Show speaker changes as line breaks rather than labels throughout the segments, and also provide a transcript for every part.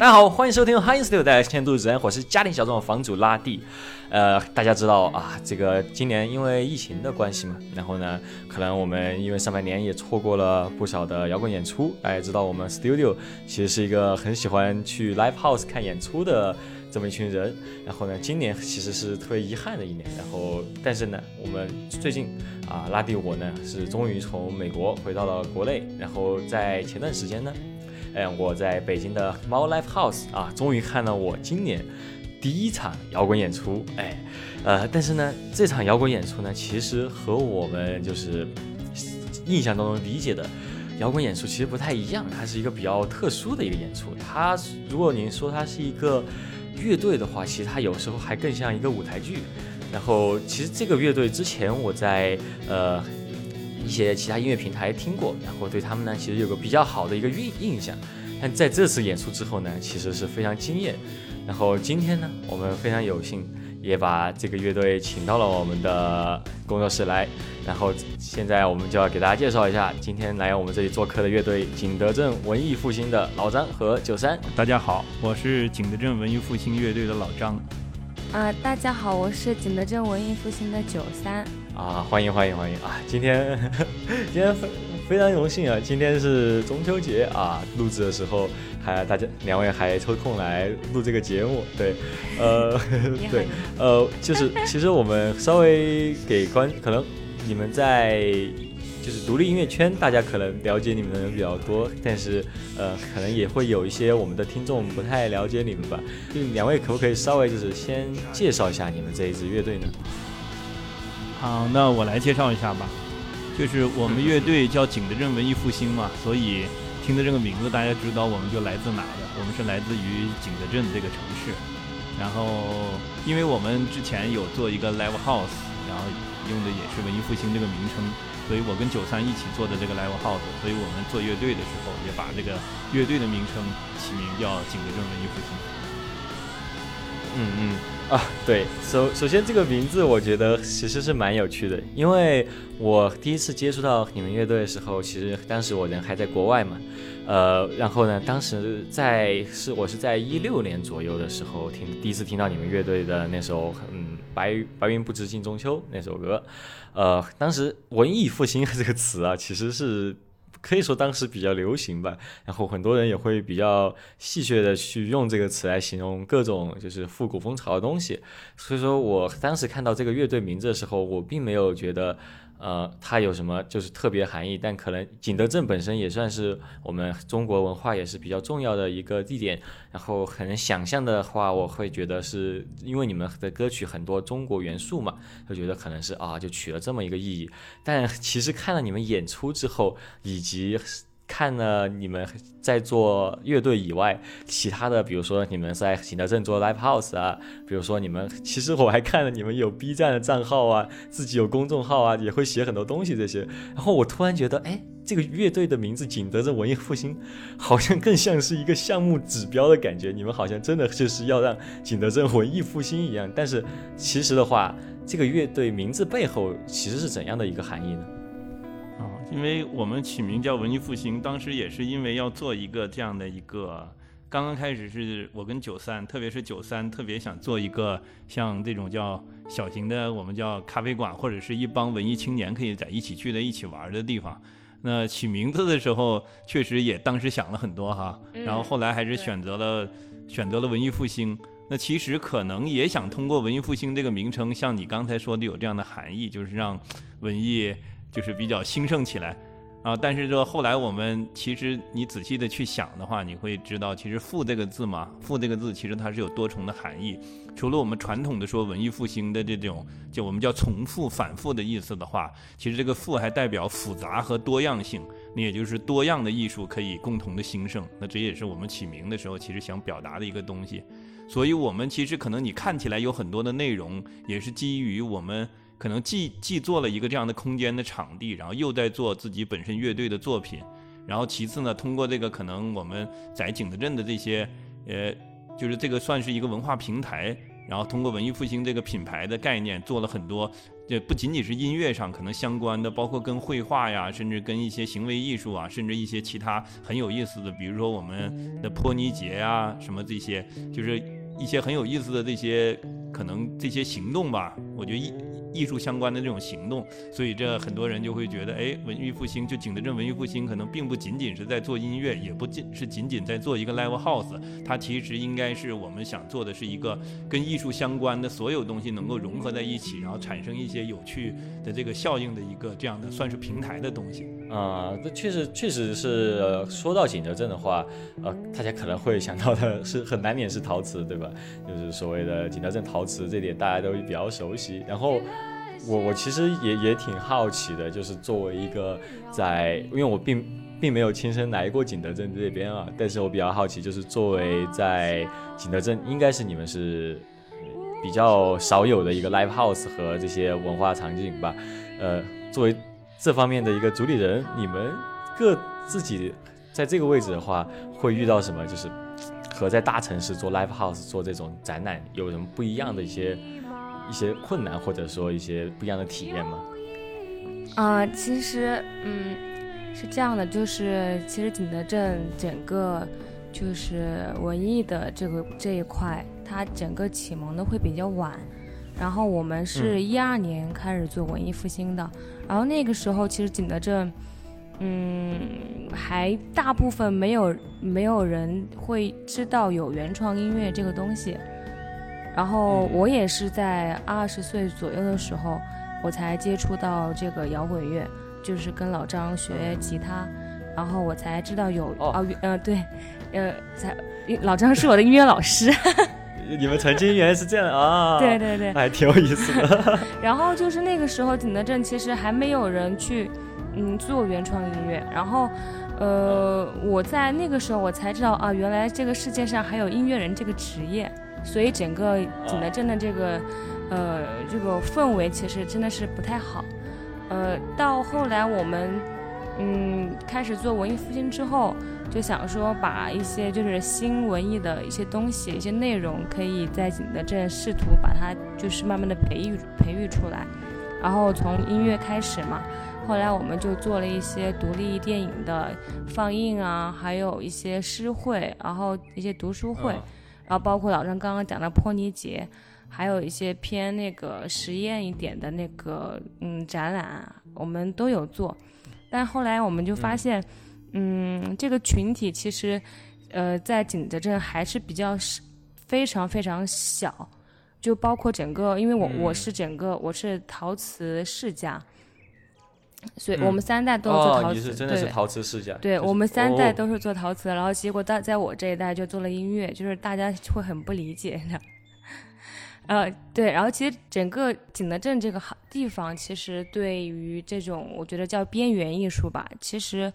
大家好，欢迎收听《h i n Studio 带来千度人，我是家庭小众房主拉蒂。呃，大家知道啊，这个今年因为疫情的关系嘛，然后呢，可能我们因为上半年也错过了不少的摇滚演出。大家知道，我们 Studio 其实是一个很喜欢去 Live House 看演出的这么一群人。然后呢，今年其实是特别遗憾的一年。然后，但是呢，我们最近啊，拉蒂我呢是终于从美国回到了国内。然后在前段时间呢。哎，我在北京的猫 Life House 啊，终于看了我今年第一场摇滚演出。哎，呃，但是呢，这场摇滚演出呢，其实和我们就是印象当中理解的摇滚演出其实不太一样。它是一个比较特殊的一个演出。它如果您说它是一个乐队的话，其实它有时候还更像一个舞台剧。然后，其实这个乐队之前我在呃。一些其他音乐平台听过，然后对他们呢，其实有个比较好的一个印印象。但在这次演出之后呢，其实是非常惊艳。然后今天呢，我们非常有幸也把这个乐队请到了我们的工作室来。然后现在我们就要给大家介绍一下，今天来我们这里做客的乐队——景德镇文艺复兴的老张和九三。
大家好，我是景德镇文艺复兴乐队的老张。
啊，大家好，我是景德镇文艺复兴的九三。
啊，欢迎欢迎欢迎啊！今天今天非非常荣幸啊！今天是中秋节啊，录制的时候还大家两位还抽空来录这个节目，对，呃 对，呃，就是其实我们稍微给观可能你们在就是独立音乐圈，大家可能了解你们的人比较多，但是呃，可能也会有一些我们的听众不太了解你们吧。就两位可不可以稍微就是先介绍一下你们这一支乐队呢？
好，那我来介绍一下吧。就是我们乐队叫景德镇文艺复兴嘛，所以听的这个名字，大家知道我们就来自哪的？我们是来自于景德镇这个城市。然后，因为我们之前有做一个 live house，然后用的也是文艺复兴这个名称，所以我跟九三一起做的这个 live house，所以我们做乐队的时候也把这个乐队的名称起名叫景德镇文艺复兴。
嗯嗯。啊，对，首首先这个名字我觉得其实是蛮有趣的，因为我第一次接触到你们乐队的时候，其实当时我人还在国外嘛，呃，然后呢，当时在是我是在一六年左右的时候听第一次听到你们乐队的那首嗯白白云不知近中秋那首歌，呃，当时文艺复兴这个词啊，其实是。可以说当时比较流行吧，然后很多人也会比较戏谑的去用这个词来形容各种就是复古风潮的东西，所以说我当时看到这个乐队名字的时候，我并没有觉得。呃，它有什么就是特别含义？但可能景德镇本身也算是我们中国文化也是比较重要的一个地点。然后可能想象的话，我会觉得是因为你们的歌曲很多中国元素嘛，就觉得可能是啊，就取了这么一个意义。但其实看了你们演出之后，以及。看了你们在做乐队以外，其他的，比如说你们在景德镇做 live house 啊，比如说你们，其实我还看了你们有 B 站的账号啊，自己有公众号啊，也会写很多东西这些。然后我突然觉得，哎，这个乐队的名字景德镇文艺复兴，好像更像是一个项目指标的感觉。你们好像真的就是要让景德镇文艺复兴一样。但是其实的话，这个乐队名字背后其实是怎样的一个含义呢？
因为我们起名叫文艺复兴，当时也是因为要做一个这样的一个，刚刚开始是我跟九三，特别是九三特别想做一个像这种叫小型的，我们叫咖啡馆或者是一帮文艺青年可以在一起聚在一起玩的地方。那起名字的时候，确实也当时想了很多哈，然后后来还是选择了选择了文艺复兴。那其实可能也想通过文艺复兴这个名称，像你刚才说的有这样的含义，就是让文艺。就是比较兴盛起来，啊，但是说后来我们其实你仔细的去想的话，你会知道，其实“复”这个字嘛，“复”这个字其实它是有多重的含义。除了我们传统的说文艺复兴的这种，就我们叫重复、反复的意思的话，其实这个“复”还代表复杂和多样性，那也就是多样的艺术可以共同的兴盛。那这也是我们起名的时候其实想表达的一个东西。所以我们其实可能你看起来有很多的内容，也是基于我们。可能既既做了一个这样的空间的场地，然后又在做自己本身乐队的作品，然后其次呢，通过这个可能我们在景德镇的这些，呃，就是这个算是一个文化平台，然后通过文艺复兴这个品牌的概念，做了很多这不仅仅是音乐上可能相关的，包括跟绘画呀，甚至跟一些行为艺术啊，甚至一些其他很有意思的，比如说我们的泼泥节呀，什么这些，就是一些很有意思的这些可能这些行动吧。我觉得艺艺术相关的这种行动，所以这很多人就会觉得，哎，文艺复兴就景德镇文艺复兴可能并不仅仅是在做音乐，也不仅是仅仅在做一个 live house，它其实应该是我们想做的是一个跟艺术相关的所有东西能够融合在一起，然后产生一些有趣的这个效应的一个这样的算是平台的东西。
啊，这确实确实是说到景德镇的话，呃，大家可能会想到的是很难免是陶瓷，对吧？就是所谓的景德镇陶瓷这点大家都比较熟悉，然后。我我其实也也挺好奇的，就是作为一个在，因为我并并没有亲身来过景德镇这边啊，但是我比较好奇，就是作为在景德镇，应该是你们是比较少有的一个 live house 和这些文化场景吧，呃，作为这方面的一个主理人，你们各自己在这个位置的话，会遇到什么？就是和在大城市做 live house 做这种展览有什么不一样的一些？一些困难或者说一些不一样的体验吗？
啊，其实，嗯，是这样的，就是其实景德镇整个就是文艺的这个这一块，它整个启蒙的会比较晚。然后我们是一二年开始做文艺复兴的，然后那个时候其实景德镇，嗯，还大部分没有没有人会知道有原创音乐这个东西。然后我也是在二十岁左右的时候，我才接触到这个摇滚乐，就是跟老张学吉他，然后我才知道有哦，呃，对，呃，才老张是我的音乐老师。
你们曾经原来是这样啊？
对对对，
还挺有意思的。
然后就是那个时候，景德镇其实还没有人去嗯做原创音乐，然后呃，我在那个时候我才知道啊，原来这个世界上还有音乐人这个职业。所以整个景德镇的这个，呃，这个氛围其实真的是不太好。呃，到后来我们，嗯，开始做文艺复兴之后，就想说把一些就是新文艺的一些东西、一些内容，可以在景德镇试图把它就是慢慢的培育培育出来。然后从音乐开始嘛，后来我们就做了一些独立电影的放映啊，还有一些诗会，然后一些读书会。然后包括老张刚刚讲的泼泥节，还有一些偏那个实验一点的那个嗯展览，我们都有做。但后来我们就发现，嗯，这个群体其实，呃，在景德镇还是比较非常非常小。就包括整个，因为我我是整个我是陶瓷世家。所以我们三代都做陶瓷，
你是真的是陶瓷世家。
对我们三代都是做陶瓷，然后结果在在我这一代就做了音乐，就是大家会很不理解的。呃，对，然后其实整个景德镇这个地方，其实对于这种我觉得叫边缘艺术吧，其实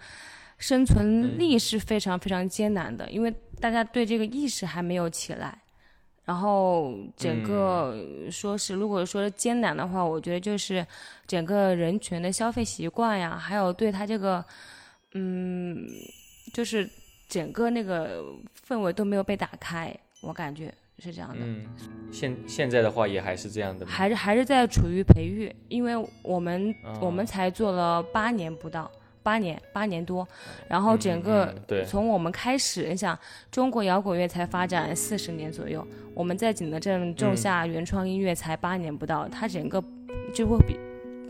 生存力是非常非常艰难的，因为大家对这个意识还没有起来。然后整个说是，如果说艰难的话，我觉得就是整个人群的消费习惯呀，还有对他这个，嗯，就是整个那个氛围都没有被打开，我感觉是这样的。
嗯，现现在的话也还是这样的，
还是还是在处于培育，因为我们我们才做了八年不到。八年，八年多，然后整个从我们开始，你想中国摇滚乐才发展四十年左右，我们在景德镇种下原创音乐才八年不到，它整个就会比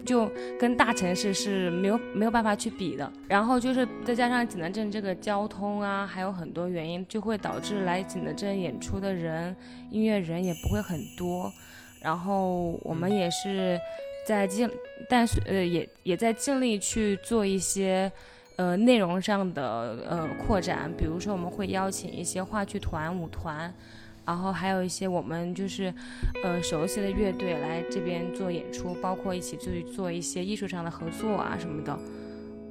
就跟大城市是没有没有办法去比的。然后就是再加上景德镇这个交通啊，还有很多原因，就会导致来景德镇演出的人，音乐人也不会很多。然后我们也是。在尽，但是呃，也也在尽力去做一些，呃，内容上的呃扩展。比如说，我们会邀请一些话剧团、舞团，然后还有一些我们就是，呃，熟悉的乐队来这边做演出，包括一起去做一些艺术上的合作啊什么的。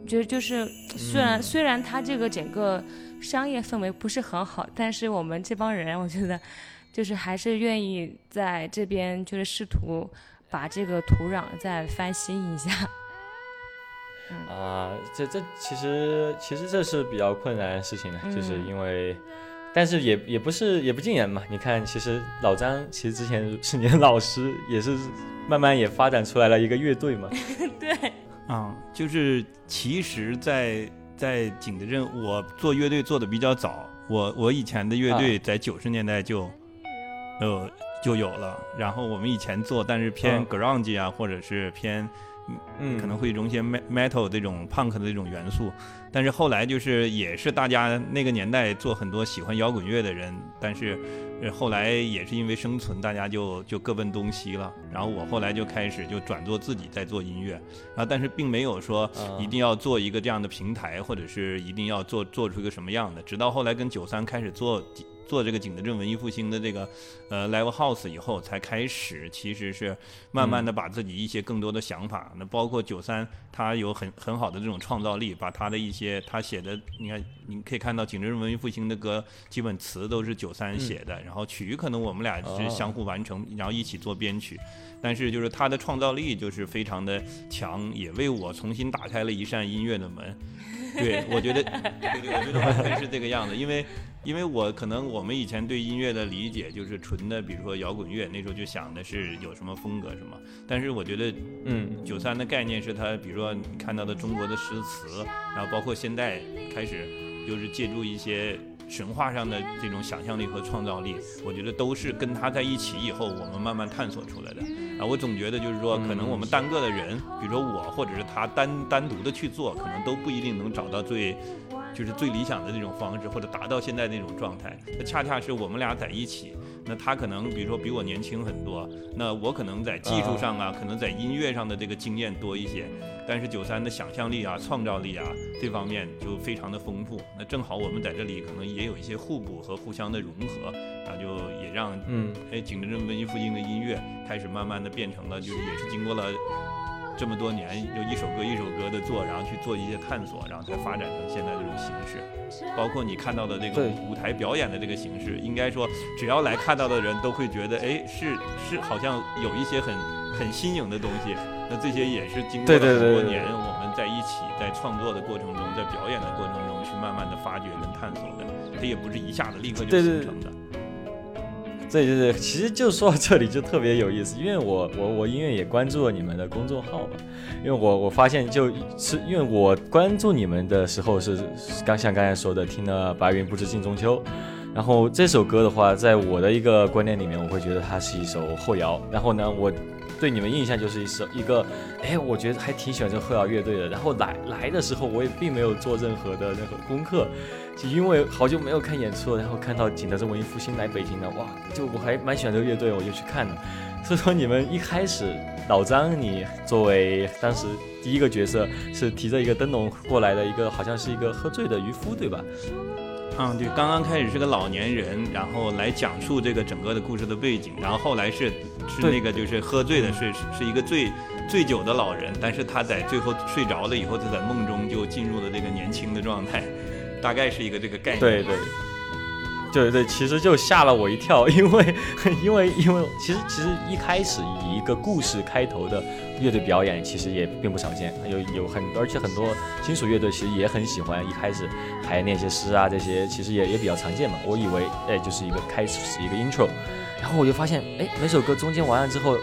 觉得就是，虽然虽然他这个整个商业氛围不是很好，但是我们这帮人，我觉得就是还是愿意在这边就是试图。把这个土壤再翻新一下。
啊，这这其实其实这是比较困难的事情，就是因为但是也也不是也不尽然嘛。你看，其实老张其实之前是你的老师，也是慢慢也发展出来了一个乐队嘛。
对，
啊，就是其实在，在景德镇，我做乐队做的比较早。我我以前的乐队在九十年代就，呃就有了。然后我们以前做，但是偏 grunge 啊，或者是偏。嗯，可能会融些 metal 这种 punk 的这种元素，但是后来就是也是大家那个年代做很多喜欢摇滚乐的人，但是后来也是因为生存，大家就就各奔东西了。然后我后来就开始就转做自己在做音乐，然后但是并没有说一定要做一个这样的平台，或者是一定要做做出一个什么样的。直到后来跟九三开始做。做这个景德镇文艺复兴的这个呃 live house 以后，才开始其实是慢慢的把自己一些更多的想法，那包括九三他有很很好的这种创造力，把他的一些他写的，你看你可以看到景德镇文艺复兴的歌，基本词都是九三写的，然后曲可能我们俩是相互完成，然后一起做编曲，但是就是他的创造力就是非常的强，也为我重新打开了一扇音乐的门。对，我觉得，对对，我觉得完全是这个样子，因为。因为我可能我们以前对音乐的理解就是纯的，比如说摇滚乐，那时候就想的是有什么风格什么。但是我觉得，嗯，九三的概念是它，比如说你看到的中国的诗词，然后包括现在开始就是借助一些神话上的这种想象力和创造力，我觉得都是跟它在一起以后，我们慢慢探索出来的。啊，我总觉得就是说，可能我们单个的人，比如说我或者是他单单独的去做，可能都不一定能找到最。就是最理想的那种方式，或者达到现在那种状态。那恰恰是我们俩在一起。那他可能比如说比我年轻很多，那我可能在技术上啊，可能在音乐上的这个经验多一些。但是九三的想象力啊、创造力啊这方面就非常的丰富。那正好我们在这里可能也有一些互补和互相的融合，那就也让嗯，哎，景德镇文艺复兴的音乐开始慢慢的变成了，就是也是经过了。这么多年，就一首歌一首歌的做，然后去做一些探索，然后才发展成现在这种形式。包括你看到的这个舞台表演的这个形式，应该说，只要来看到的人都会觉得，哎，是是，好像有一些很很新颖的东西。那这些也是经过了很多年，我们在一起在创作的过程中，在表演的过程中去慢慢的发掘跟探索的。它也不是一下子立刻就形成的。
对对对，其实就说到这里就特别有意思，因为我我我音乐也关注了你们的公众号嘛，因为我我发现就是因为我关注你们的时候是刚像刚才说的听了《白云不知近中秋》，然后这首歌的话，在我的一个观念里面，我会觉得它是一首后摇，然后呢，我对你们印象就是一首一个，哎，我觉得还挺喜欢这后摇乐队的，然后来来的时候我也并没有做任何的那个功课。就因为好久没有看演出了，然后看到景德镇文艺复兴来北京了，哇！就我还蛮喜欢这个乐队，我就去看了。所以说你们一开始，老张你作为当时第一个角色，是提着一个灯笼过来的一个，好像是一个喝醉的渔夫，对吧？
嗯，对，刚刚开始是个老年人，然后来讲述这个整个的故事的背景，然后后来是是那个就是喝醉的，是是一个醉醉酒的老人，但是他在最后睡着了以后，他在梦中就进入了这个年轻的状态。大概是一个这个概念。
对对，对对，其实就吓了我一跳，因为因为因为其实其实一开始以一个故事开头的乐队表演，其实也并不常见。有有很而且很多金属乐队其实也很喜欢一开始还那些诗啊这些，其实也也比较常见嘛。我以为哎就是一个开始一个 intro，然后我就发现哎每首歌中间完了之后，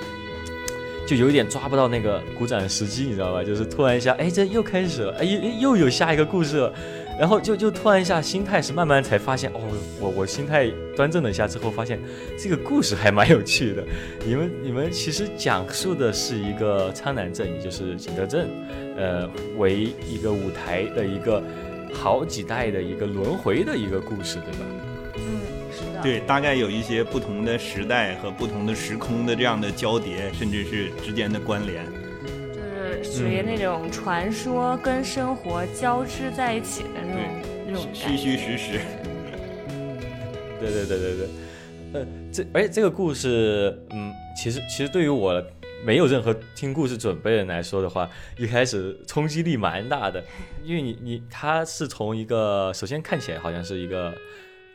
就有一点抓不到那个鼓掌时机，你知道吧？就是突然一下哎这又开始了，哎又又有下一个故事了。然后就就突然一下心态是慢慢才发现哦，我我心态端正了一下之后，发现这个故事还蛮有趣的。你们你们其实讲述的是一个苍南镇，也就是景德镇，呃，为一个舞台的一个好几代的一个轮回的一个故事，对吧？
嗯，是的。
对，大概有一些不同的时代和不同的时空的这样的交叠，甚至是之间的关联。
属于那种传说跟生活交织在一起的那种那种
虚虚实实。
对对对对对，呃，这而且这个故事，嗯，其实其实对于我没有任何听故事准备的人来说的话，一开始冲击力蛮大的，因为你你他是从一个首先看起来好像是一个。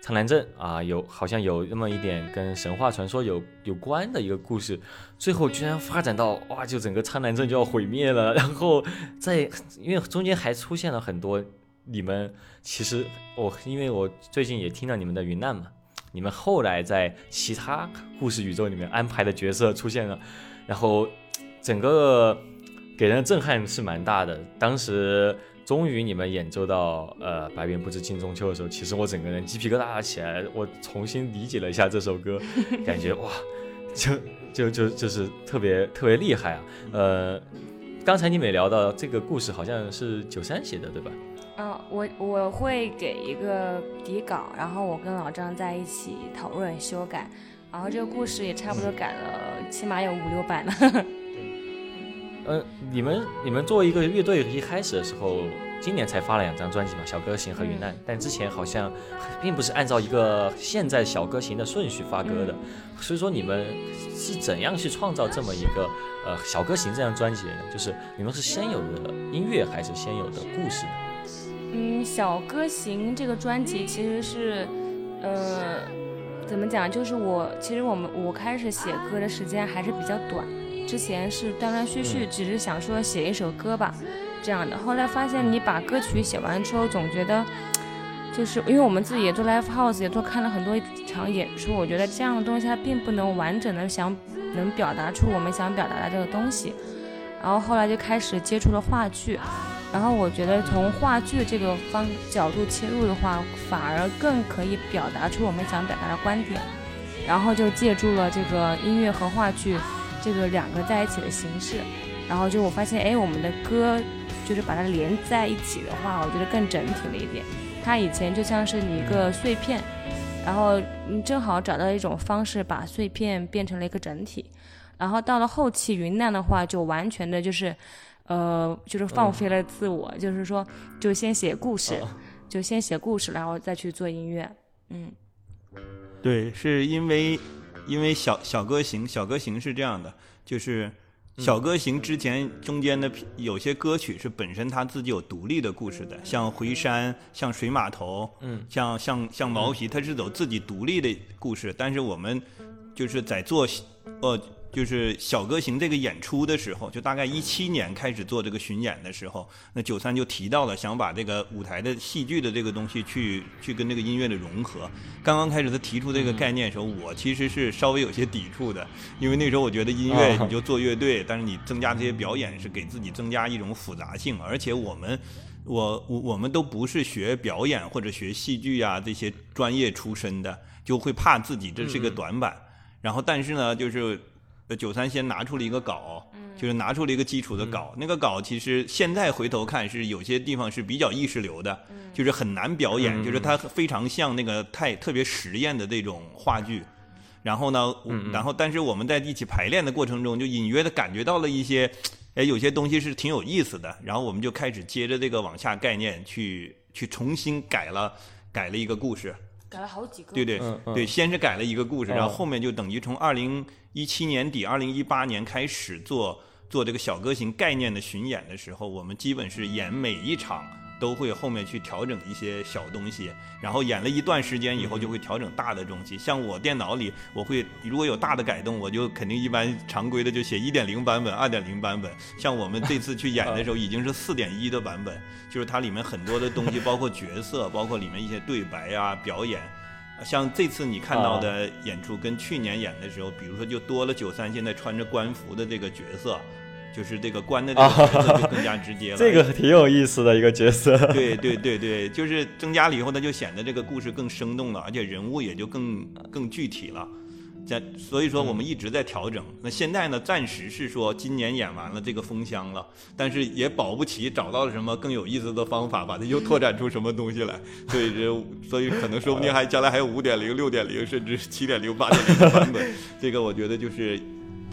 苍南镇啊，有好像有那么一点跟神话传说有有关的一个故事，最后居然发展到哇，就整个苍南镇就要毁灭了，然后在因为中间还出现了很多你们其实我因为我最近也听到你们的云难嘛，你们后来在其他故事宇宙里面安排的角色出现了，然后整个给人的震撼是蛮大的。当时终于你们演奏到呃“百变不知镜中秋”的时候，其实我整个人鸡皮疙瘩起来，我重新理解了一下这首歌，感觉哇，就就就就是特别特别厉害啊，呃。刚才你们也聊到这个故事好像是九三写的，对吧？
嗯，我我会给一个底稿，然后我跟老张在一起讨论修改，然后这个故事也差不多改了，起码有五六版了。
嗯，你们你们作为一个乐队，一开始的时候。今年才发了两张专辑嘛，《小歌行》和《云南》，但之前好像并不是按照一个现在《小歌行》的顺序发歌的，所以说你们是怎样去创造这么一个呃《小歌行》这张专辑的呢？就是你们是先有的音乐还是先有的故事呢？
嗯，《小歌行》这个专辑其实是，呃，怎么讲？就是我其实我们我开始写歌的时间还是比较短，之前是断断续续，只是想说写一首歌吧。这样的，后来发现你把歌曲写完之后，总觉得，就是因为我们自己也做 live house，也做看了很多场演出，我觉得这样的东西它并不能完整的想能表达出我们想表达的这个东西。然后后来就开始接触了话剧，然后我觉得从话剧这个方角度切入的话，反而更可以表达出我们想表达的观点。然后就借助了这个音乐和话剧这个两个在一起的形式，然后就我发现，哎，我们的歌。就是把它连在一起的话，我觉得更整体了一点。它以前就像是你一个碎片，然后你正好找到一种方式把碎片变成了一个整体。然后到了后期云南的话，就完全的就是，呃，就是放飞了自我，就是说，就先写故事，就先写故事，然后再去做音乐。嗯，
对，是因为因为小小歌行，小歌行是这样的，就是。小歌行之前中间的有些歌曲是本身它自己有独立的故事的，像回山，像水码头，嗯，像像像毛皮，它是走自己独立的故事。但是我们就是在做，呃。就是小歌行这个演出的时候，就大概一七年开始做这个巡演的时候，那九三就提到了想把这个舞台的戏剧的这个东西去去跟这个音乐的融合。刚刚开始他提出这个概念的时候，我其实是稍微有些抵触的，因为那时候我觉得音乐你就做乐队，但是你增加这些表演是给自己增加一种复杂性，而且我们我我我们都不是学表演或者学戏剧啊这些专业出身的，就会怕自己这是个短板。然后但是呢，就是。呃，九三先拿出了一个稿，就是拿出了一个基础的稿。那个稿其实现在回头看是有些地方是比较意识流的，就是很难表演，就是它非常像那个太特别实验的这种话剧。然后呢，然后但是我们在一起排练的过程中，就隐约的感觉到了一些，哎，有些东西是挺有意思的。然后我们就开始接着这个往下概念去去重新改了改了一个故事。
改了好几个，
对对对，先是改了一个故事，然后后面就等于从二零一七年底、二零一八年开始做做这个小歌行概念的巡演的时候，我们基本是演每一场都会后面去调整一些小东西，然后演了一段时间以后就会调整大的东西。像我电脑里，我会如果有大的改动，我就肯定一般常规的就写 一点零版本、二点零版本。像我们这次去演的时候，已经是四点一的版本。就是它里面很多的东西，包括角色，包括里面一些对白啊、表演，像这次你看到的演出，跟去年演的时候，比如说就多了九三现在穿着官服的这个角色，就是这个官的这个角色就更加直接了。
这个挺有意思的一个角色。
对对对对，就是增加了以后，它就显得这个故事更生动了，而且人物也就更更具体了。在所以说我们一直在调整。那现在呢，暂时是说今年演完了这个封箱了，但是也保不齐找到了什么更有意思的方法，把它又拓展出什么东西来。所以这所以可能说不定还 将来还有五点零、六点零，甚至七点零、八点零的版本。这个我觉得就是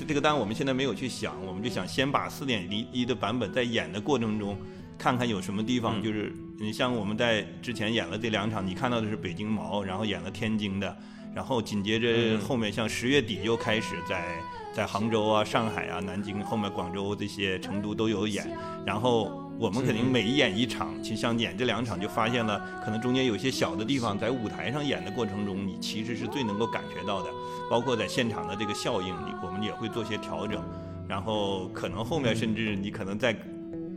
这个，当然我们现在没有去想，我们就想先把四点零一的版本在演的过程中，看看有什么地方就是你像我们在之前演了这两场，你看到的是北京毛，然后演了天津的。然后紧接着后面像十月底又开始在在杭州啊、上海啊、南京，后面广州这些、成都都有演。然后我们肯定每演一场，其实像演这两场就发现了，可能中间有些小的地方，在舞台上演的过程中，你其实是最能够感觉到的。包括在现场的这个效应，你我们也会做些调整。然后可能后面甚至你可能在。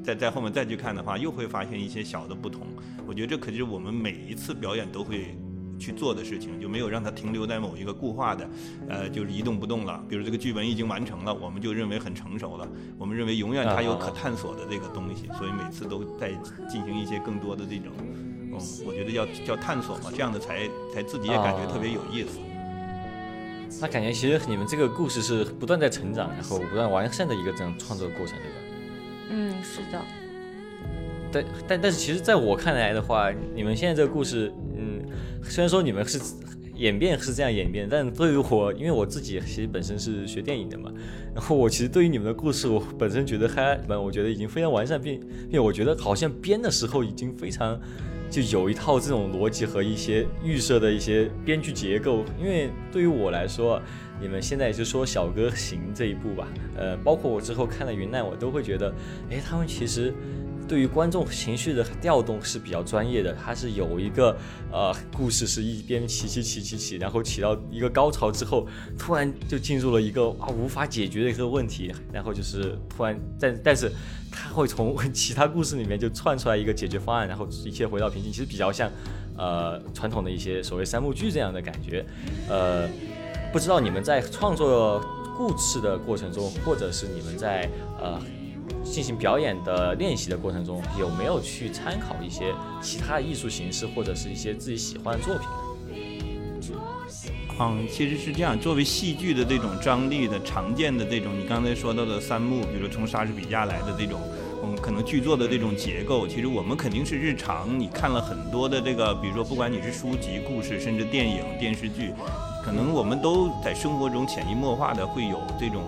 在在后面再去看的话，又会发现一些小的不同。我觉得这可是我们每一次表演都会去做的事情，就没有让它停留在某一个固化的，呃，就是一动不动了。比如这个剧本已经完成了，我们就认为很成熟了，我们认为永远它有可探索的这个东西，所以每次都在进行一些更多的这种，嗯，我觉得要叫探索嘛，这样的才才自己也感觉特别有意思。
那感觉其实你们这个故事是不断在成长，然后不断完善的一个这样创作过程，对吧？
嗯，是的。
但但但是，其实在我看来的话，你们现在这个故事，嗯，虽然说你们是演变是这样演变，但对于我，因为我自己其实本身是学电影的嘛，然后我其实对于你们的故事，我本身觉得还，我觉得已经非常完善，并并我觉得好像编的时候已经非常。就有一套这种逻辑和一些预设的一些编剧结构，因为对于我来说，你们现在就说小哥行这一步吧，呃，包括我之后看了云南，我都会觉得，哎，他们其实。对于观众情绪的调动是比较专业的，它是有一个呃故事是一边起起起起起，然后起到一个高潮之后，突然就进入了一个啊无法解决的一个问题，然后就是突然但但是他会从其他故事里面就窜出来一个解决方案，然后一切回到平静，其实比较像呃传统的一些所谓三幕剧这样的感觉，呃，不知道你们在创作故事的过程中，或者是你们在呃。进行表演的练习的过程中，有没有去参考一些其他艺术形式或者是一些自己喜欢的作品？
嗯，其实是这样。作为戏剧的这种张力的常见的这种，你刚才说到的三幕，比如从莎士比亚来的这种，嗯，可能剧作的这种结构，其实我们肯定是日常你看了很多的这个，比如说不管你是书籍、故事，甚至电影、电视剧，可能我们都在生活中潜移默化的会有这种。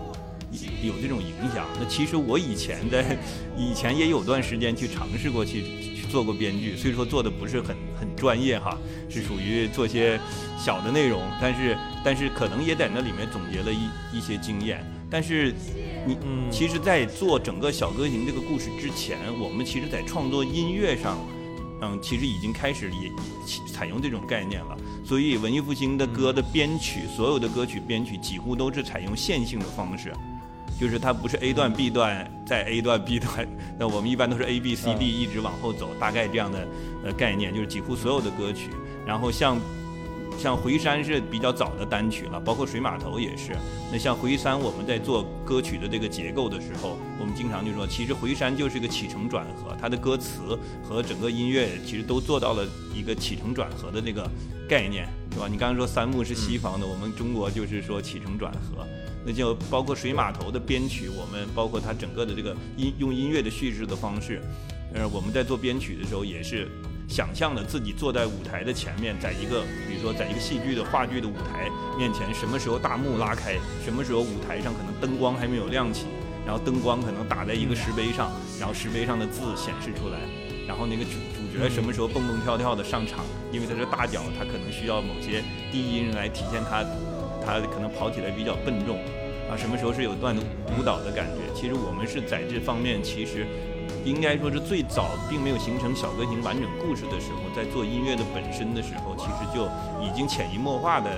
有这种影响。那其实我以前在以前也有段时间去尝试过去去做过编剧，虽说做的不是很很专业哈，是属于做些小的内容，但是但是可能也在那里面总结了一一些经验。但是你嗯其实，在做整个小歌行这个故事之前，我们其实在创作音乐上，嗯，其实已经开始也采用这种概念了。所以文艺复兴的歌的编曲，所有的歌曲编曲几乎都是采用线性的方式。就是它不是 A 段 B 段在 A 段 B 段，那我们一般都是 A B C D 一直往后走，大概这样的呃概念，就是几乎所有的歌曲。然后像像回山是比较早的单曲了，包括水码头也是。那像回山，我们在做歌曲的这个结构的时候，我们经常就说，其实回山就是一个起承转合，它的歌词和整个音乐其实都做到了一个起承转合的那个概念，对吧？你刚刚说三幕是西方的，我们中国就是说起承转合。那就包括水码头的编曲，我们包括它整个的这个音用音乐的叙事的方式，呃，我们在做编曲的时候也是想象的自己坐在舞台的前面，在一个比如说在一个戏剧的话剧的舞台面前，什么时候大幕拉开，什么时候舞台上可能灯光还没有亮起，然后灯光可能打在一个石碑上，然后石碑上的字显示出来，然后那个主主角什么时候蹦蹦跳跳的上场，因为他是大脚，他可能需要某些低音来体现他。他可能跑起来比较笨重，啊，什么时候是有段舞蹈的感觉？其实我们是在这方面，其实应该说是最早，并没有形成小歌行完整故事的时候，在做音乐的本身的时候，其实就已经潜移默化的，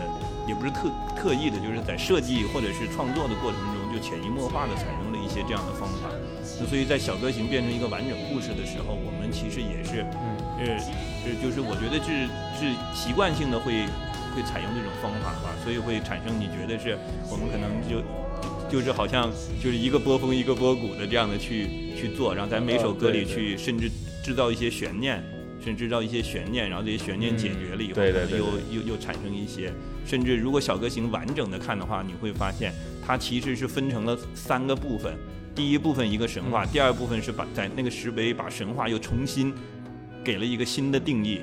也不是特特意的，就是在设计或者是创作的过程中，就潜移默化的采用了一些这样的方法。那所以在小歌行变成一个完整故事的时候，我们其实也是，呃，就是我觉得是是习惯性的会。会采用这种方法吧，所以会产生你觉得是我们可能就就是好像就是一个波峰一个波谷的这样的去去做，然后在每首歌里去甚至制造一些悬念，甚至制造一些悬念，然后这些悬念解决了以后，
可
能又又又产生一些，甚至如果小歌行完整的看的话，你会发现它其实是分成了三个部分，第一部分一个神话，第二部分是把在那个石碑把神话又重新给了一个新的定义。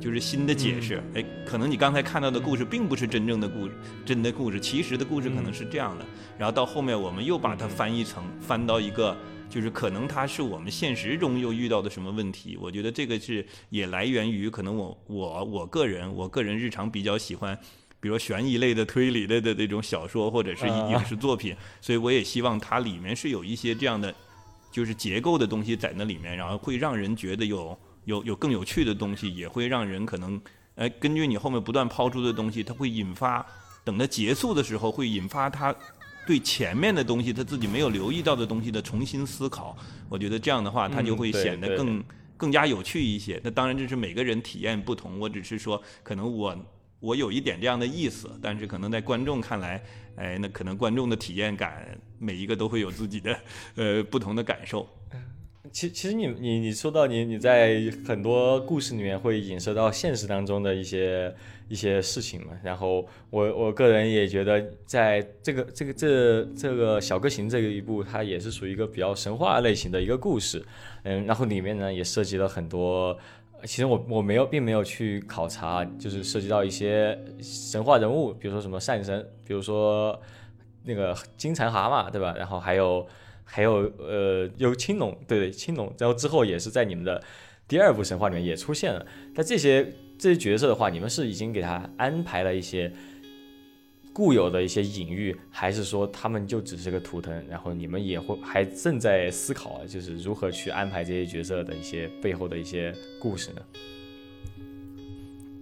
就是新的解释，哎，可能你刚才看到的故事并不是真正的故，真的故事，其实的故事可能是这样的。然后到后面我们又把它翻译成，翻到一个，就是可能它是我们现实中又遇到的什么问题。我觉得这个是也来源于可能我我我个人我个人日常比较喜欢，比如悬疑类的推理类的那种小说或者是影视作品，所以我也希望它里面是有一些这样的，就是结构的东西在那里面，然后会让人觉得有。有有更有趣的东西，也会让人可能，哎，根据你后面不断抛出的东西，它会引发，等它结束的时候，会引发他对前面的东西他自己没有留意到的东西的重新思考。我觉得这样的话，他就会显得更更加有趣一些。那当然这是每个人体验不同，我只是说可能我我有一点这样的意思，但是可能在观众看来，哎，那可能观众的体验感每一个都会有自己的呃不同的感受。
其其实你你你说到你你在很多故事里面会影射到现实当中的一些一些事情嘛，然后我我个人也觉得在这个这个这这个小歌行这个一部，它也是属于一个比较神话类型的一个故事，嗯，然后里面呢也涉及了很多，其实我我没有并没有去考察，就是涉及到一些神话人物，比如说什么善神，比如说那个金蝉蛤蟆，对吧？然后还有。还有呃，有青龙，对对，青龙，然后之后也是在你们的第二部神话里面也出现了。但这些这些角色的话，你们是已经给他安排了一些固有的一些隐喻，还是说他们就只是个图腾？然后你们也会还正在思考，就是如何去安排这些角色的一些背后的一些故事呢？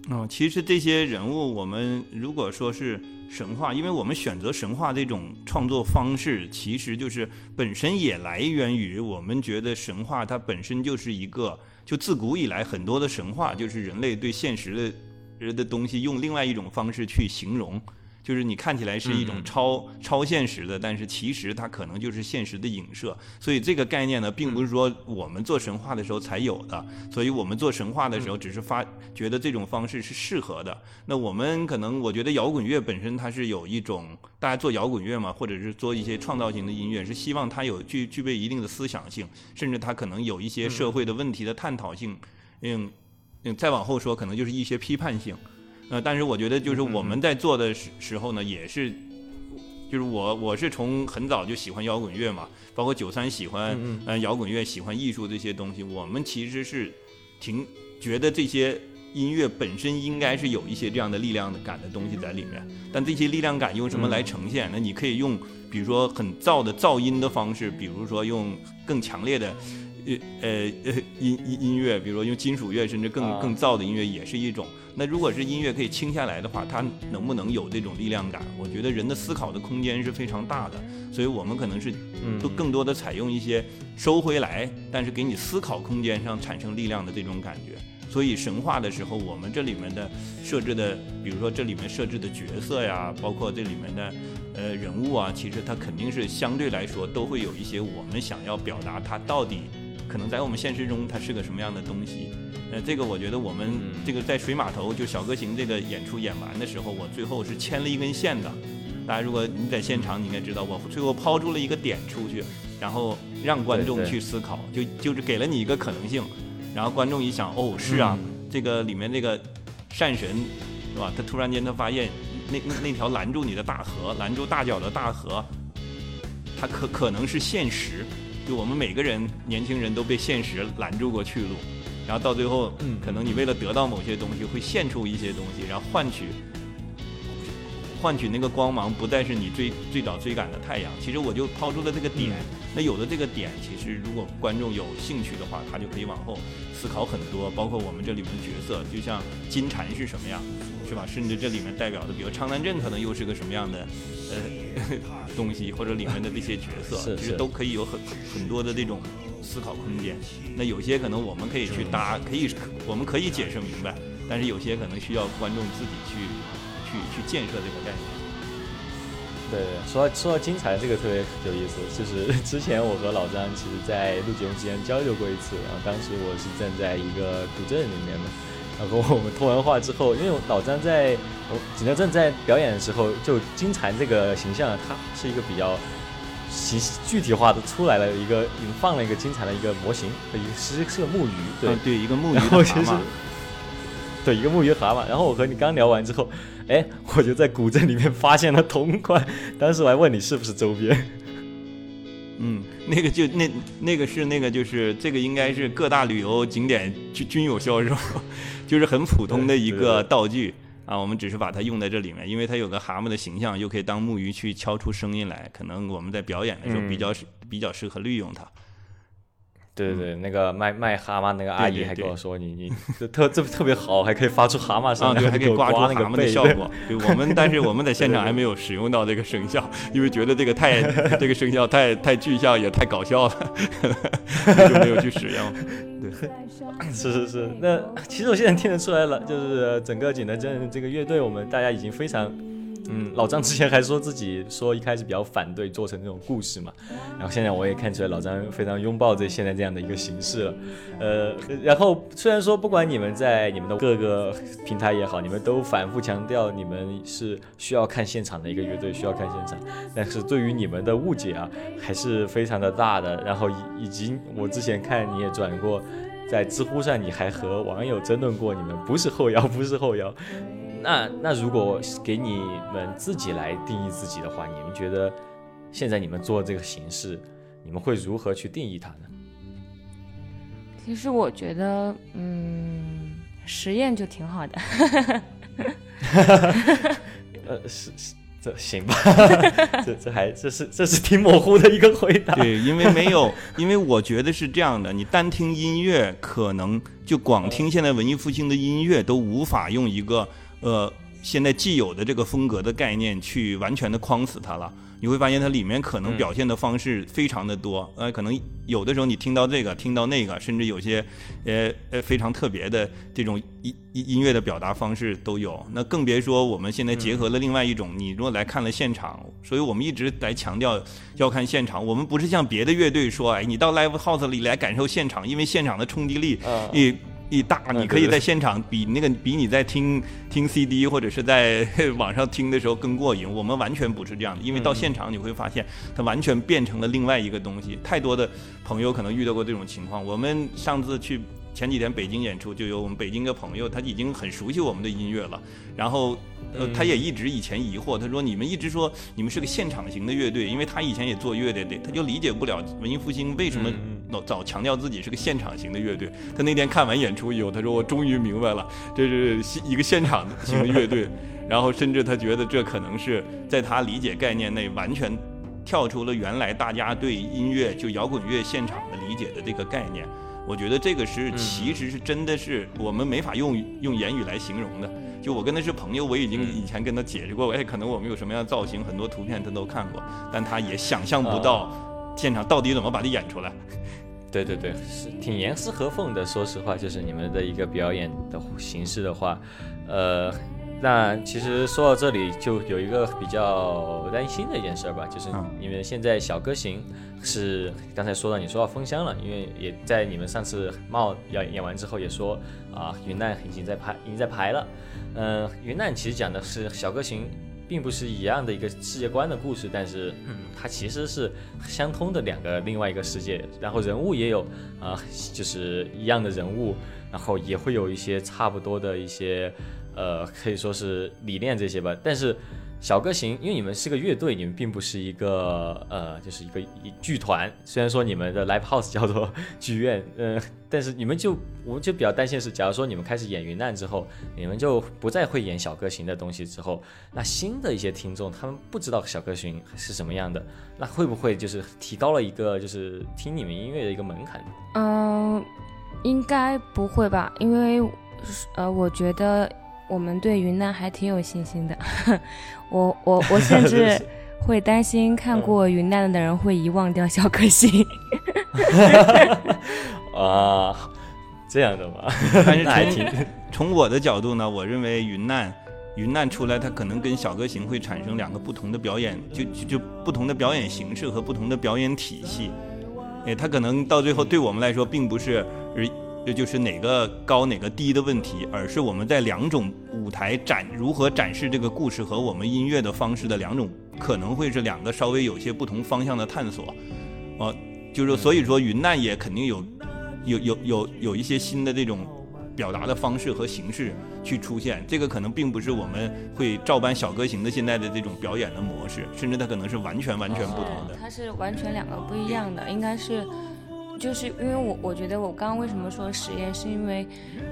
哦，其实这些人物，我们如果说是。神话，因为我们选择神话这种创作方式，其实就是本身也来源于我们觉得神话它本身就是一个，就自古以来很多的神话就是人类对现实的的东西用另外一种方式去形容。就是你看起来是一种超超现实的，但是其实它可能就是现实的影射。所以这个概念呢，并不是说我们做神话的时候才有的。所以我们做神话的时候，只是发觉得这种方式是适合的。那我们可能，我觉得摇滚乐本身它是有一种，大家做摇滚乐嘛，或者是做一些创造型的音乐，是希望它有具具备一定的思想性，甚至它可能有一些社会的问题的探讨性。嗯嗯，再往后说，可能就是一些批判性。呃，但是我觉得就是我们在做的时时候呢，也是，就是我我是从很早就喜欢摇滚乐嘛，包括九三喜欢呃摇滚乐，喜欢艺术这些东西，我们其实是挺觉得这些音乐本身应该是有一些这样的力量的感的东西在里面，但这些力量感用什么来呈现？那你可以用比如说很燥的噪音的方式，比如说用更强烈的呃呃音音音乐，比如说用金属乐，甚至更更噪的音乐也是一种。那如果是音乐可以轻下来的话，它能不能有这种力量感？我觉得人的思考的空间是非常大的，所以我们可能是都更多的采用一些收回来，但是给你思考空间上产生力量的这种感觉。所以神话的时候，我们这里面的设置的，比如说这里面设置的角色呀，包括这里面的呃人物啊，其实它肯定是相对来说都会有一些我们想要表达它到底。可能在我们现实中，它是个什么样的东西？呃，这个我觉得我们这个在水码头就小歌行这个演出演完的时候，我最后是牵了一根线的。大家如果你在现场，你应该知道，我最后抛出了一个点出去，然后让观众去思考，就就是给了你一个可能性。然后观众一想，哦，是啊，这个里面那个善神是吧？他突然间他发现那那条拦住你的大河，拦住大脚的大河，它可可能是现实。就我们每个人，年轻人都被现实拦住过去路，然后到最后，可能你为了得到某些东西，会献出一些东西，然后换取换取那个光芒，不再是你追最早追赶的太阳。其实我就抛出了这个点，那有了这个点，其实如果观众有兴趣的话，他就可以往后思考很多，包括我们这里面的角色，就像金蝉是什么样，是吧？甚至这里面代表的，比如昌南镇，可能又是个什么样的，呃。东西或者里面的这些角色，其实都可以有很很多的这种思考空间。那有些可能我们可以去搭，可以我们可以解释明白，但是有些可能需要观众自己去去去建设这个概念。
对对，说到说到精彩，这个特别有意思。就是 之前我和老张其实，在录节目之前交流过一次，然后当时我是站在一个古镇里面嘛。然后我们通完话之后，因为老张在景德镇在表演的时候，就金蝉这个形象，它是一个比较形具体化的出来了一个，已经放了一个金蝉的一个模型，一个其实是个木鱼，对
对，一个木鱼蛤蟆，
对一个木鱼蛤蟆。然后我和你刚聊完之后，哎，我就在古镇里面发现了同款，当时我还问你是不是周边。
嗯，那个就那那个是那个就是这个应该是各大旅游景点均均有销售，就是很普通的一个道具啊。我们只是把它用在这里面，因为它有个蛤蟆的形象，又可以当木鱼去敲出声音来。可能我们在表演的时候比较比较适合利用它。
对对对，那个卖卖蛤蟆那个阿姨还跟我说，你你这特这特别好，还可以发出蛤蟆声，
啊，对，还可以刮出
那个
蛤蟆的
背
效 果。对我们，但是我们在现场还没有使用到这个声效，因为觉得这个太 这个声效太太具象，也太搞笑了，就没有去使用。对。
是是是，那其实我现在听得出来了，就是整个景德镇这个乐队，我们大家已经非常，嗯，老张之前还说自己说一开始比较反对做成这种故事嘛，然后现在我也看出来老张非常拥抱这现在这样的一个形式了，呃，然后虽然说不管你们在你们的各个平台也好，你们都反复强调你们是需要看现场的一个乐队，需要看现场，但是对于你们的误解啊，还是非常的大的，然后以以及我之前看你也转过。在知乎上，你还和网友争论过，你们不是后摇，不是后摇。那那如果给你们自己来定义自己的话，你们觉得现在你们做这个形式，你们会如何去定义它呢？
其实我觉得，嗯，实验就挺好的。
呃，是是，这行吧？这这还这是这是挺模糊的一个回答。
对，因为没有，因为我觉得是这样的，你单听音乐，可能就光听现在文艺复兴的音乐，都无法用一个呃现在既有的这个风格的概念去完全的框死它了。你会发现它里面可能表现的方式非常的多，呃，可能有的时候你听到这个，听到那个，甚至有些，呃呃非常特别的这种音音音乐的表达方式都有。那更别说我们现在结合了另外一种，你如果来看了现场，所以我们一直来强调要看现场。我们不是像别的乐队说，哎，你到 live house 里来感受现场，因为现场的冲击力，
嗯
一。大，
嗯
你可以在现场比那个比你在听听 CD 或者是在 网上听的时候更过瘾。我们完全不是这样的，因为到现场你会发现它完全变成了另外一个东西。太多的朋友可能遇到过这种情况。我们上次去前几天北京演出，就有我们北京的朋友，他已经很熟悉我们的音乐了，然后呃，他也一直以前疑惑，他说你们一直说你们是个现场型的乐队，因为他以前也做乐队的，他就理解不了文艺复兴为什么
嗯
老早强调自己是个现场型的乐队。他那天看完演出以后，他说我终于明白了，这是一个现场型的乐队。然后甚至他觉得这可能是在他理解概念内完全跳出了原来大家对音乐就摇滚乐现场的理解的这个概念。我觉得这个是其实是真的是我们没法用用言语来形容的。就我跟他是朋友，我已经以前跟他解释过，哎，可能我们有什么样的造型，很多图片他都看过，但他也想象不到现场到底怎么把它演出来。
对 对对，是挺严丝合缝的。说实话，就是你们的一个表演的形式的话，呃，那其实说到这里，就有一个比较担心的一件事儿吧，就是
嗯
你们现在小歌行是刚才说到你说到封箱了，因为也在你们上次帽要演完之后也说啊，云南已经在排已经在排了。嗯、云南其实讲的是小歌行。并不是一样的一个世界观的故事，但是、它其实是相通的两个另外一个世界，然后人物也有啊、就是一样的人物，然后也会有一些差不多的一些呃，可以说是理念这些吧。但是小歌行，因为你们是个乐队，你们并不是一个呃，就是一个一剧团。虽然说你们的 live house 叫做剧院，呃，但是你们就我就比较担心的是，假如说你们开始演云南之后，你们就不再会演小歌行的东西之后，那新的一些听众他们不知道小歌行是什么样的，那会不会就是提高了一个就是听你们音乐的一个门槛？
嗯，应该不会吧？因为呃，我觉得我们对云南还挺有信心的。我我我甚至 会担心看过云南的人会遗忘掉小歌星。
啊，这样的吗？
但是
还
从
挺
从我的角度呢，我认为云南云南出来，它可能跟小歌行会产生两个不同的表演，就就就不同的表演形式和不同的表演体系。哎，它可能到最后对我们来说，并不是这就是哪个高哪个低的问题，而是我们在两种舞台展如何展示这个故事和我们音乐的方式的两种，可能会是两个稍微有些不同方向的探索。呃，就是所以说云南也肯定有有有有有一些新的这种表达的方式和形式去出现，这个可能并不是我们会照搬小歌行的现在的这种表演的模式，甚至它可能是完全完全不同的。
它是完全两个不一样的，应该是，就是因为我我觉得我刚刚为什么说实验，是因为，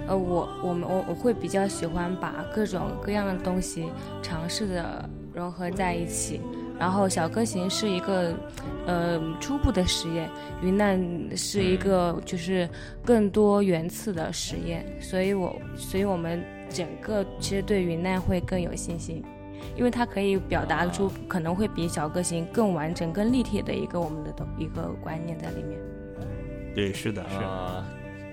呃，我我们我我会比较喜欢把各种各样的东西尝试的融合在一起，然后小歌行是一个呃初步的实验，云南是一个就是更多元次的实验，所以我所以我们整个其实对云南会更有信心。因为它可以表达出可能会比小个性更完整、更立体的一个我们的东一个观念在里面。
对，是的，是。
啊，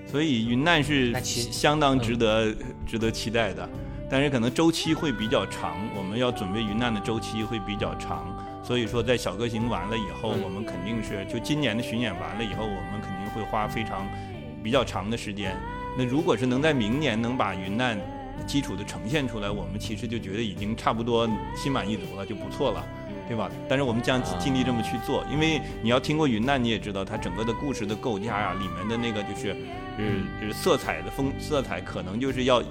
所以云南是相当值得、值得期待的，但是可能周期会比较长，我们要准备云南的周期会比较长。所以说，在小歌行完了以后，
嗯
我们肯定是就今年的巡演完了以后，我们肯定会花非常比较长的时间。那如果是能在明年能把云南基础的呈现出来，我们其实就觉得已经差不多心满意足了，就不错了。对吧？但是我们将
啊
尽力这么去做，因为你要听过云南，你也知道它整个的故事的构架啊，里面的那个就是，呃，呃色彩的风色彩可能就是要要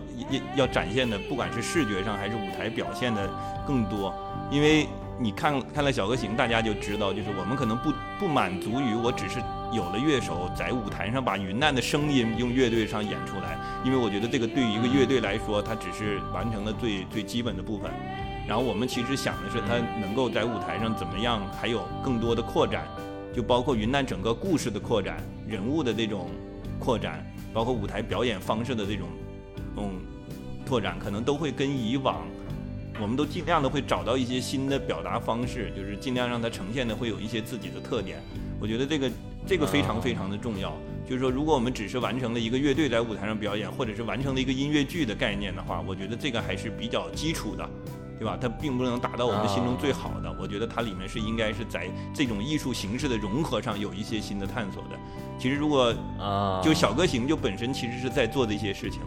要展现的，不管是视觉上还是舞台表现的更多。因为你看看了小歌行，大家就知道，就是我们可能不不满足于我只是有了乐手在舞台上把云南的声音用乐队上演出来，因为我觉得这个对于一个乐队来说，它只是完成了最最基本的部分。然后我们其实想的是，它能够在舞台上怎么样，还有更多的扩展，就包括云南整个故事的扩展、人物的这种扩展，包括舞台表演方式的这种嗯拓展，可能都会跟以往，我们都尽量的会找到一些新的表达方式，就是尽量让它呈现的会有一些自己的特点。我觉得这个这个非常非常的重要。就是说，如果我们只是完成了一个乐队在舞台上表演，或者是完成了一个音乐剧的概念的话，我觉得这个还是比较基础的。对吧？它并不能达到我们心中最好的。我觉得它里面是应该是在这种艺术形式的融合上有一些新的探索的。其实如果
啊，
就小歌行就本身其实是在做的一些事情，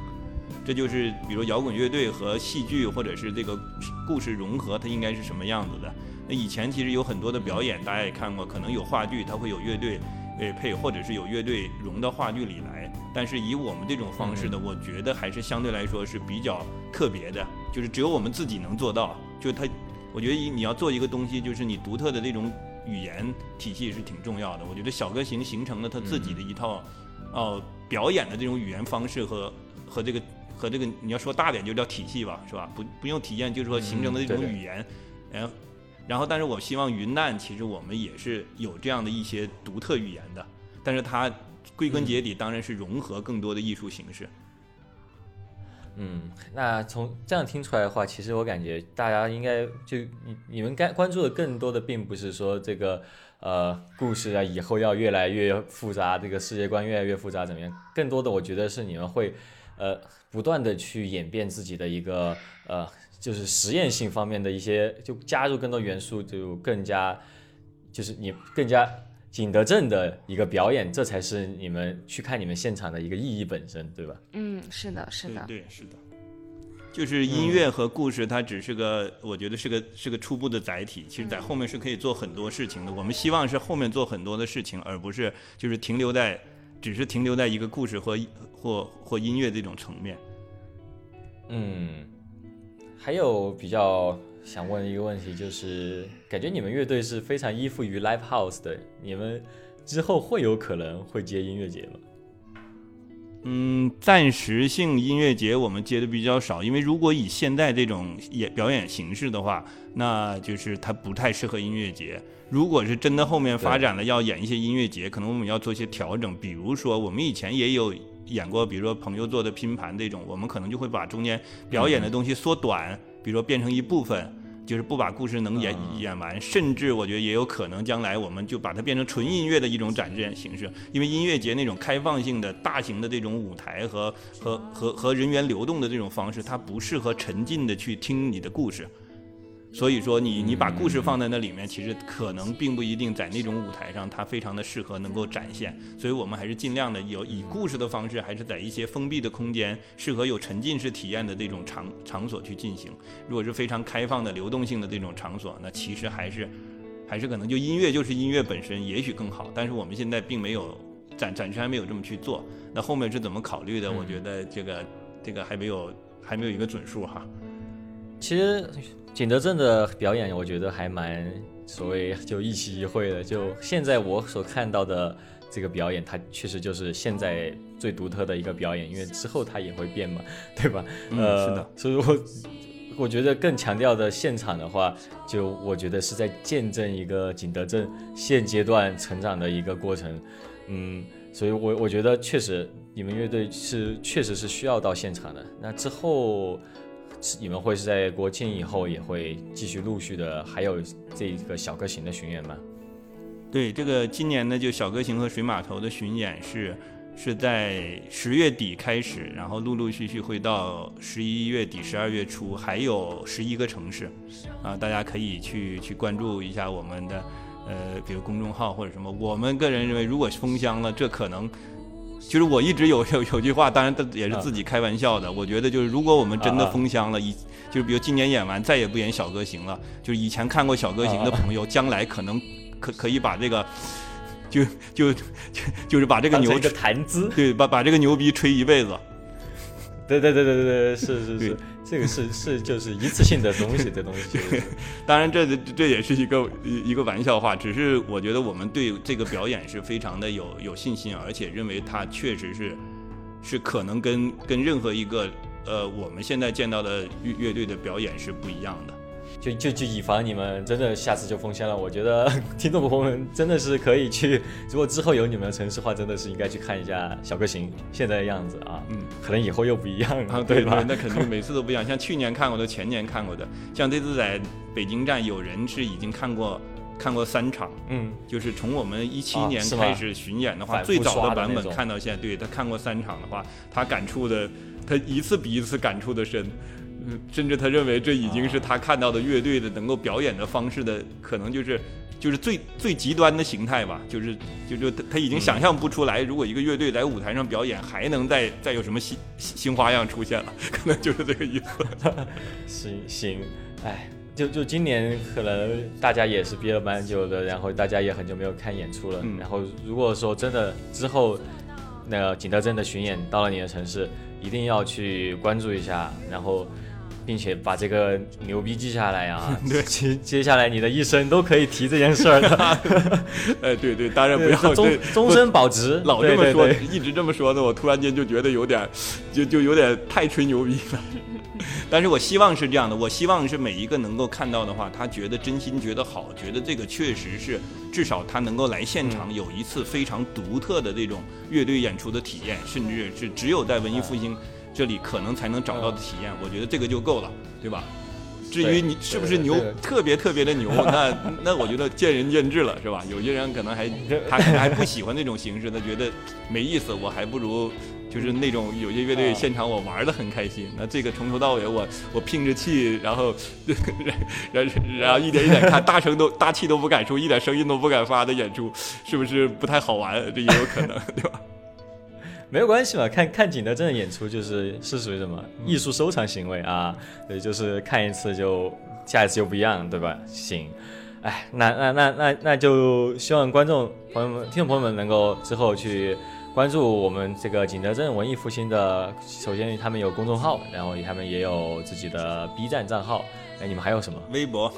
这就是比如摇滚乐队和戏剧或者是这个故事融合，它应该是什么样子的。那以前其实有很多的表演，大家也看过，可能有话剧，它会有乐队诶配，或者是有乐队融到话剧里来。但是以我们这种方式呢，我觉得还是相对来说是比较特别的，就是只有我们自己能做到。就它，我觉得你要做一个东西，就是你独特的这种语言体系是挺重要的。我觉得小歌行形成了他自己的一套，哦、表演的这种语言方式和和这个和这个你要说大点就叫体系吧，是吧？不不用体验，就是说形成的这种语言，然后然后，但是我希望云南其实我们也是有这样的一些独特语言的，但是它归根结底当然是融合更多的艺术形式。
嗯，嗯那从这样听出来的话，其实我感觉大家应该就你你们该关注的更多的并不是说这个呃故事啊以后要越来越复杂，这个世界观越来越复杂怎么样？更多的我觉得是你们会呃不断的去演变自己的一个呃就是实验性方面的一些，就加入更多元素，就更加就是你更加景德镇的一个表演，这才是你们去看你们现场的一个意义本身，对吧？
嗯，是的，是的，
对对是的。就是音乐和故事，它只是个，我觉得是个是个初步的载体。其实，在后面是可以做很多事情的。我们希望是后面做很多的事情，而不是就是停留在，只是停留在一个故事或或或音乐这种层面。
嗯，还有比较想问一个问题，就是感觉你们乐队是非常依附于 live house 的，你们之后会有可能会接音乐节吗？
嗯，暂时性音乐节我们接的比较少，因为如果以现在这种演表演形式的话，那就是它不太适合音乐节。如果是真的后面发展了要演一些音乐节，可能我们要做一些调整，比如说我们以前也有演过，比如说朋友做的拼盘这种，我们可能就会把中间表演的东西缩短，比如说变成一部分。就是不把故事能演、
嗯
演完，甚至我觉得也有可能将来我们就把它变成纯音乐的一种展示形式，因为音乐节那种开放性的大型的这种舞台和和和和人员流动的这种方式，它不适合沉浸的去听你的故事。所以说你你把故事放在那里面，其实可能并不一定在那种舞台上它非常的适合能够展现。所以我们还是尽量的有以故事的方式，还是在一些封闭的空间，适合有沉浸式体验的这种场场所去进行。如果是非常开放的流动性的这种场所，那其实还是还是可能就音乐就是音乐本身，也许更好。但是我们现在并没有暂暂时还没有这么去做。那后面是怎么考虑的？我觉得这个这个还没有还没有一个准数哈。
其实景德镇的表演，我觉得还蛮所谓就一期一会的。就现在我所看到的这个表演，它确实就是现在最独特的一个表演，因为之后它也会变嘛，对吧？
嗯
呃，
是的，
所以我我觉得更强调的现场的话，就我觉得是在见证一个景德镇现阶段成长的一个过程。嗯，所以我我觉得确实你们乐队是确实是需要到现场的。那之后你们会是在国庆以后也会继续陆续的还有这个小歌行的巡演吗？
对，这个今年呢就小歌行和水码头的巡演是。是在十月底开始，然后陆陆续续会到十一月底、十二月初，还有十一个城市，啊，大家可以去去关注一下我们的，呃，比如公众号或者什么。我们个人认为，如果封箱了，这可能就是我一直有 有有句话，当然也是自己开玩笑的。我觉得就是，如果我们真的封箱了，以就是比如今年演完再也不演小歌行了，就是以前看过小歌行的朋友，将来可能可可以把这个。就就就就是把这个牛
一个谈资，
对，把把这个牛逼吹一辈子。
对对对对对对，是是是，这个是是就是一次性的东西，这东西。
当然，这这也是一个一个玩笑话，只是我觉得我们对这个表演是非常的有有信心，而且认为它确实是是可能跟跟任何一个呃我们现在见到的乐乐队的表演是不一样的。
就就就以防你们真的下次就封箱了，我觉得 听众朋友们真的是可以去，如果之后有你们的城市话，真的是应该去看一下小歌行现在的样子啊，嗯，可能以后又不一样
了，
对吧？
那肯定每次都不一样，像去年看过的，前年看过的，像这次在北京站，有人是已经看过看过三场，
嗯，
就是从我们一七年开始巡演的话，最早的版本看到现在，对他看过三场的话，他感触的，他一次比一次感触的深。甚至他认为这已经是他看到的乐队的能够表演的方式的可能就是就是最最极端的形态吧，就是就就他他已经想象不出来，如果一个乐队在舞台上表演还能再再有什么新新花样出现了，可能就是这个意思。
行行，哎，就就今年可能大家也是憋了蛮久的，然后大家也很久没有看演出了，然后如果说真的之后那个景德镇的巡演到了你的城市，一定要去关注一下，然后。并且把这个牛逼记下来啊！
对，
接接下来你的一生都可以提这件事儿的。
哎，对对，当然不要
终终身保值，
老这么说，一直这么说呢，我突然间就觉得有点，就就有点太吹牛逼了。但是我希望是这样的，我希望是每一个能够看到的话，他觉得真心觉得好，觉得这个确实是，至少他能够来现场有一次非常独特的这种乐队演出的体验，甚至是只有在文艺复兴。这里可能才能找到的体验，我觉得这个就够了，对吧？至于你是不是牛，特别特别的牛，那那我觉得见仁见智了，是吧？有些人可能还他可能还不喜欢那种形式，他觉得没意思，我还不如就是那种有些乐队现场我玩的很开心。那这个从头到尾我我拼着气，然后 然然后一点一点看，大声都大气都不敢出，一点声音都不敢发的演出，是不是不太好玩？这也有可能，对吧？
没有关系嘛，看看景德镇的演出就是是属于什么艺术收藏行为啊，对，就是看一次就下一次就不一样，对吧？行，哎，那那那那那就希望观众朋友们、听众朋友们能够之后去关注我们这个景德镇文艺复兴的，首先他们有公众号，然后他们也有自己的 B 站账号，哎，你们还有什么？
微博，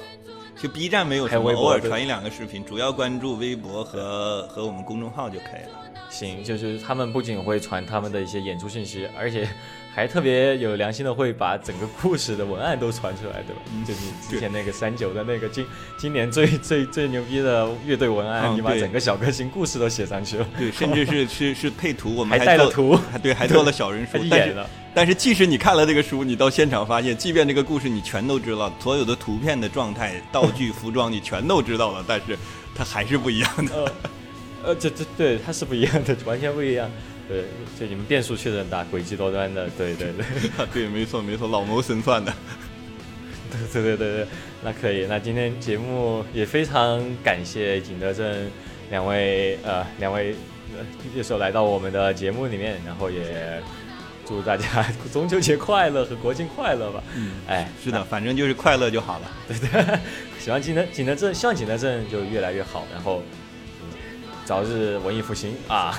就 B 站没有什么，偶尔传一两个视频，主要关注微博和和我们公众号就可以了。
行，就是他们不仅会传他们的一些演出信息，而且 还特别有良心的会把整个故事的文案都传出来，对吧？就是之前那个三九的那个今今年最最最牛逼的乐队文案，你把整个小歌星故事都写上去了。
对，甚至是 是是配图，我们
还带了图，
对，还做了小人书。
演了。
但是即使你看了这个书，你到现场发现，即便这个故事你全都知道，所有的图片的状态、道具、服装你全都知道了，但是它还是不一样的。
呃，这这对它是不一样的，完全不一样。对，就你们变数确实很大，诡计多端的。对对对，
对，没错没错，老谋深算的。
对对对对对，那可以。那今天节目也非常感谢景德镇两位呃两位乐手来到我们的节目里面，然后也祝大家中秋节快乐和国庆快乐吧。
嗯，哎，是的，反正就是快乐就好了。
对对，希望景德景德镇，希望景德镇就越来越好，然后。早日文艺复兴啊！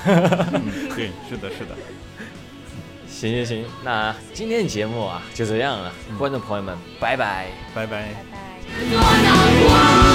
对，是的，是的。
行行行，那今天的节目啊就这样了，观众朋友们，拜拜，
拜拜，
拜拜。